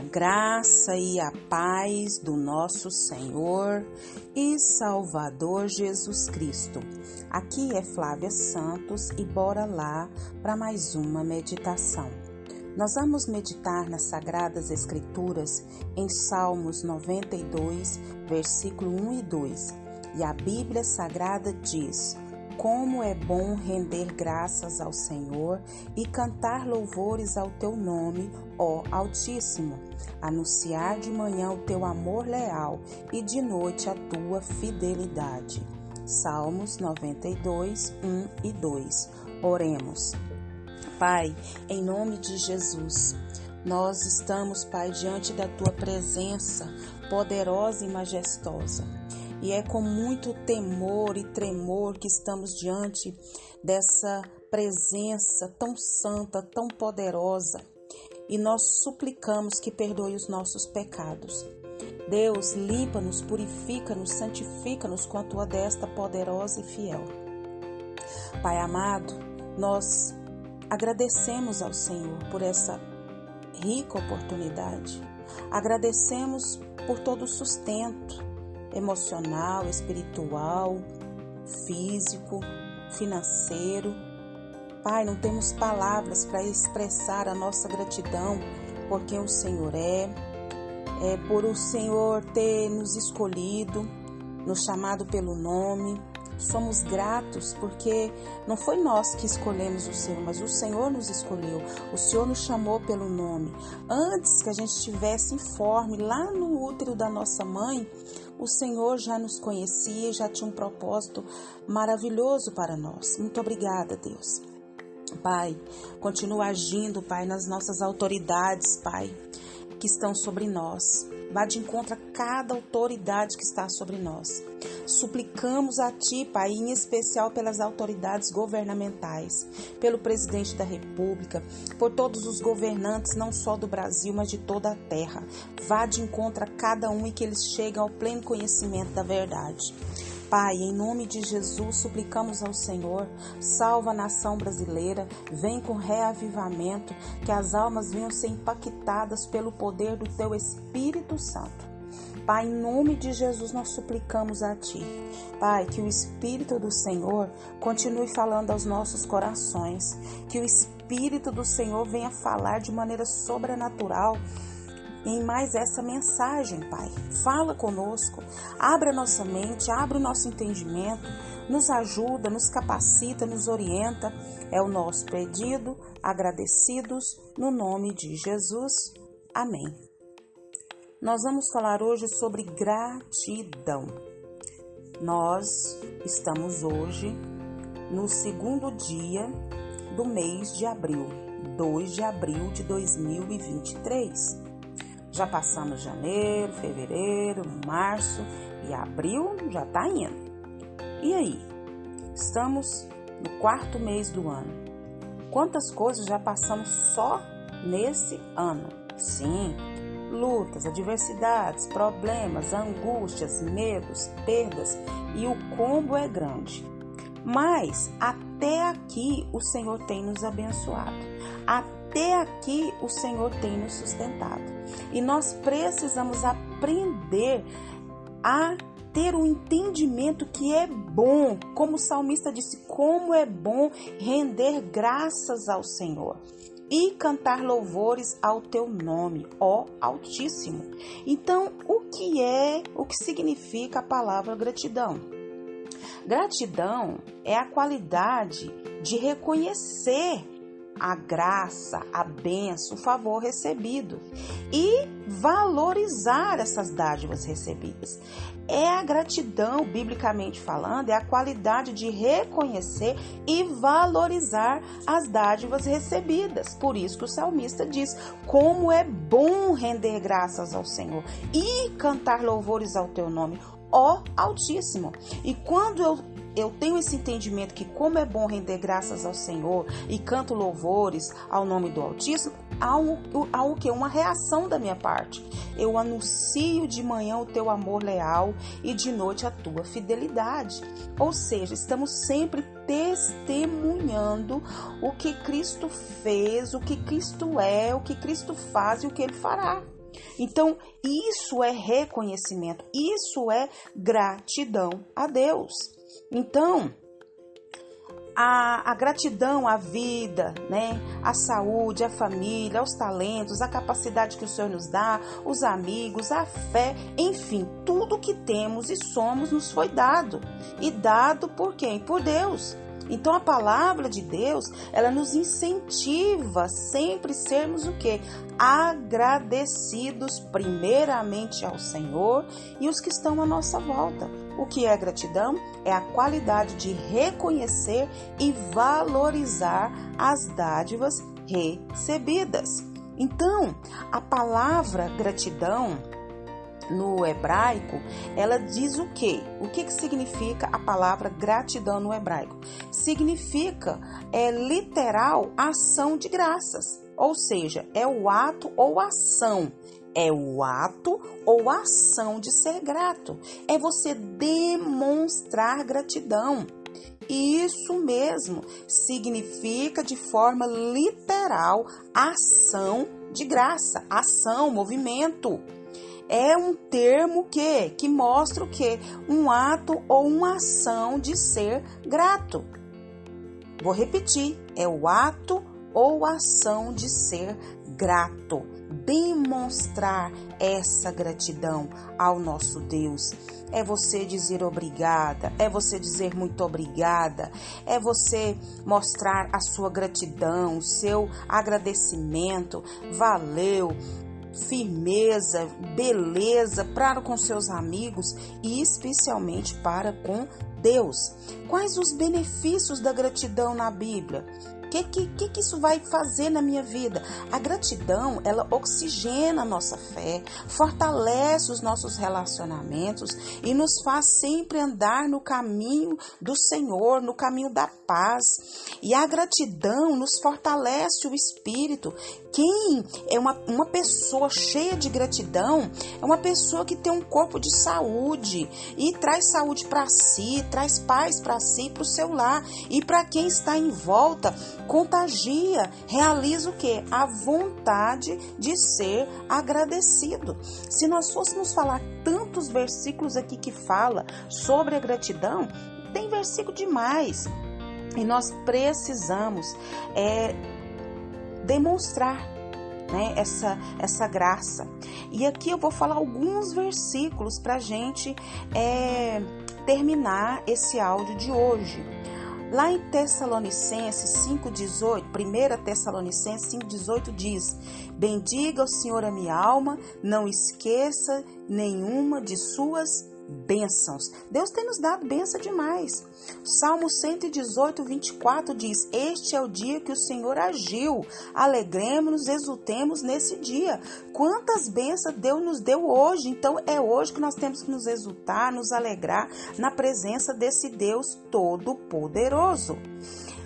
A graça e a paz do nosso Senhor e Salvador Jesus Cristo. Aqui é Flávia Santos e bora lá para mais uma meditação. Nós vamos meditar nas Sagradas Escrituras em Salmos 92, versículo 1 e 2. E a Bíblia Sagrada diz: como é bom render graças ao Senhor e cantar louvores ao teu nome, ó Altíssimo. Anunciar de manhã o teu amor leal e de noite a tua fidelidade. Salmos 92, 1 e 2. Oremos. Pai, em nome de Jesus, nós estamos, Pai, diante da tua presença poderosa e majestosa. E é com muito temor e tremor que estamos diante dessa presença tão santa, tão poderosa. E nós suplicamos que perdoe os nossos pecados. Deus, limpa-nos, purifica-nos, santifica-nos com a tua desta poderosa e fiel. Pai amado, nós agradecemos ao Senhor por essa rica oportunidade. Agradecemos por todo o sustento, emocional, espiritual, físico, financeiro. Pai, não temos palavras para expressar a nossa gratidão por quem o Senhor é, é por o Senhor ter nos escolhido, nos chamado pelo nome, Somos gratos porque não foi nós que escolhemos o Senhor, mas o Senhor nos escolheu. O Senhor nos chamou pelo nome. Antes que a gente estivesse informe lá no útero da nossa mãe, o Senhor já nos conhecia, já tinha um propósito maravilhoso para nós. Muito obrigada, Deus. Pai, continua agindo, Pai, nas nossas autoridades, Pai, que estão sobre nós. Vá de encontro a cada autoridade que está sobre nós. Suplicamos a Ti, Pai, em especial pelas autoridades governamentais, pelo presidente da República, por todos os governantes, não só do Brasil, mas de toda a terra. Vá de encontro a cada um e que eles cheguem ao pleno conhecimento da verdade. Pai, em nome de Jesus, suplicamos ao Senhor, salva a nação brasileira, vem com reavivamento, que as almas venham ser impactadas pelo poder do Teu Espírito Santo. Pai, em nome de Jesus, nós suplicamos a Ti. Pai, que o Espírito do Senhor continue falando aos nossos corações, que o Espírito do Senhor venha falar de maneira sobrenatural em mais essa mensagem, Pai. Fala conosco, abre a nossa mente, abre o nosso entendimento, nos ajuda, nos capacita, nos orienta. É o nosso pedido, agradecidos, no nome de Jesus. Amém. Nós vamos falar hoje sobre gratidão. Nós estamos hoje no segundo dia do mês de abril, 2 de abril de 2023. Já passamos janeiro, fevereiro, março e abril já está indo. E aí? Estamos no quarto mês do ano. Quantas coisas já passamos só nesse ano? Sim, lutas, adversidades, problemas, angústias, medos, perdas e o combo é grande. Mas até aqui o Senhor tem nos abençoado. Até aqui o Senhor tem nos sustentado. E nós precisamos aprender a ter um entendimento que é bom, como o salmista disse, como é bom render graças ao Senhor e cantar louvores ao teu nome, ó Altíssimo. Então, o que é, o que significa a palavra gratidão? Gratidão é a qualidade de reconhecer a graça, a benção, o favor recebido e valorizar essas dádivas recebidas. É a gratidão, biblicamente falando, é a qualidade de reconhecer e valorizar as dádivas recebidas. Por isso que o salmista diz: como é bom render graças ao Senhor e cantar louvores ao teu nome, ó Altíssimo. E quando eu eu tenho esse entendimento que como é bom render graças ao Senhor e canto louvores ao nome do Altíssimo, há, um, há o que? Uma reação da minha parte. Eu anuncio de manhã o teu amor leal e de noite a tua fidelidade. Ou seja, estamos sempre testemunhando o que Cristo fez, o que Cristo é, o que Cristo faz e o que ele fará. Então, isso é reconhecimento, isso é gratidão a Deus. Então, a, a, gratidão à vida, né? à saúde, à família, aos talentos, à capacidade que o Senhor nos dá, os amigos, a fé, enfim, tudo que temos e somos nos foi dado. E dado por quem? Por Deus. Então a palavra de Deus, ela nos incentiva sempre sermos o que? Agradecidos primeiramente ao Senhor e os que estão à nossa volta. O que é gratidão? É a qualidade de reconhecer e valorizar as dádivas recebidas. Então, a palavra gratidão no hebraico, ela diz o quê? O que, que significa a palavra gratidão no hebraico? Significa, é literal, ação de graças. Ou seja, é o ato ou ação. É o ato ou ação de ser grato. É você demonstrar gratidão. Isso mesmo significa de forma literal ação de graça, ação, movimento é um termo que que mostra o que um ato ou uma ação de ser grato. Vou repetir, é o ato ou ação de ser grato, demonstrar essa gratidão ao nosso Deus. É você dizer obrigada, é você dizer muito obrigada, é você mostrar a sua gratidão, o seu agradecimento. Valeu, firmeza, beleza para com seus amigos e especialmente para com Deus. Quais os benefícios da gratidão na Bíblia? Que, que, que isso vai fazer na minha vida? A gratidão, ela oxigena a nossa fé, fortalece os nossos relacionamentos e nos faz sempre andar no caminho do Senhor, no caminho da paz. E a gratidão nos fortalece o espírito. Quem é uma, uma pessoa cheia de gratidão é uma pessoa que tem um corpo de saúde e traz saúde para si, traz paz para si, para o seu lar e para quem está em volta contagia, realiza o que? A vontade de ser agradecido. Se nós fôssemos falar tantos versículos aqui que fala sobre a gratidão, tem versículo demais. E nós precisamos é, demonstrar né, essa, essa graça. E aqui eu vou falar alguns versículos para a gente é, terminar esse áudio de hoje. Lá em Tessalonicenses 5,18, 1 Tessalonicenses 5,18 diz: Bendiga o Senhor a minha alma, não esqueça nenhuma de suas bênçãos. Deus tem nos dado bênção demais. Salmo 118, 24 diz: Este é o dia que o Senhor agiu. Alegremos-nos, exultemos nesse dia. Quantas bênçãos Deus nos deu hoje. Então é hoje que nós temos que nos exultar, nos alegrar na presença desse Deus Todo-Poderoso.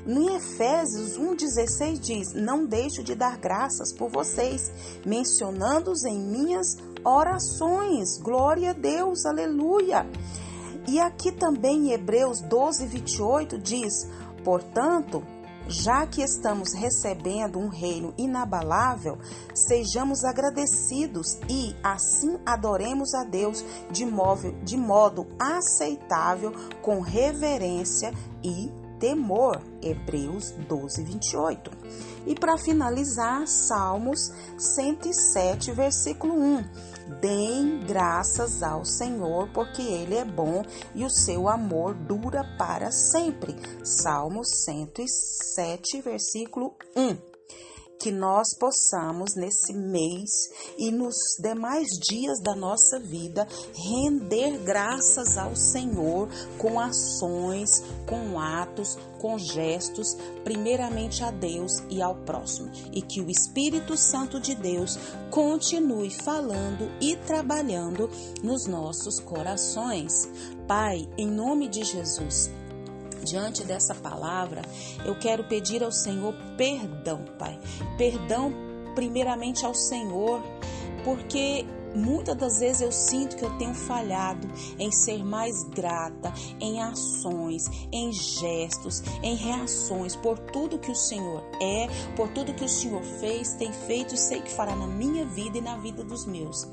No Efésios 1,16 diz: Não deixo de dar graças por vocês, mencionando-os em minhas. Glória a Deus, aleluia. E aqui também em Hebreus 12, 28 diz: Portanto, já que estamos recebendo um reino inabalável, sejamos agradecidos e assim adoremos a Deus de, modo, de modo aceitável, com reverência e temor. Hebreus 12, 28. E para finalizar, Salmos 107, versículo 1. Deem graças ao Senhor, porque Ele é bom e o seu amor dura para sempre. Salmos 107, versículo 1 que nós possamos nesse mês e nos demais dias da nossa vida render graças ao Senhor com ações, com atos, com gestos, primeiramente a Deus e ao próximo, e que o Espírito Santo de Deus continue falando e trabalhando nos nossos corações. Pai, em nome de Jesus, diante dessa palavra, eu quero pedir ao Senhor perdão, Pai. Perdão primeiramente ao Senhor, porque muitas das vezes eu sinto que eu tenho falhado em ser mais grata em ações, em gestos, em reações por tudo que o Senhor é, por tudo que o Senhor fez, tem feito e sei que fará na minha vida e na vida dos meus.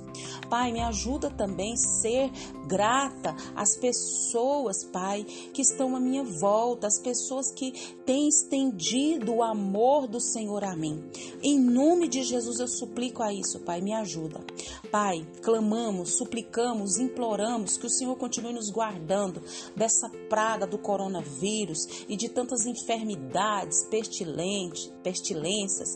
Pai, me ajuda também a ser grata às pessoas, Pai, que estão à minha volta, as pessoas que têm estendido o amor do Senhor a mim. Em nome de Jesus eu suplico a isso, Pai, me ajuda. Pai, clamamos, suplicamos, imploramos que o Senhor continue nos guardando dessa praga do coronavírus e de tantas enfermidades, pestilentes, pestilências,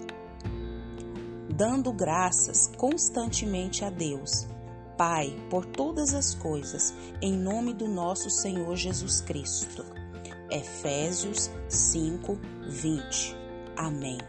Dando graças constantemente a Deus Pai, por todas as coisas, em nome do nosso Senhor Jesus Cristo. Efésios 5, 20. Amém.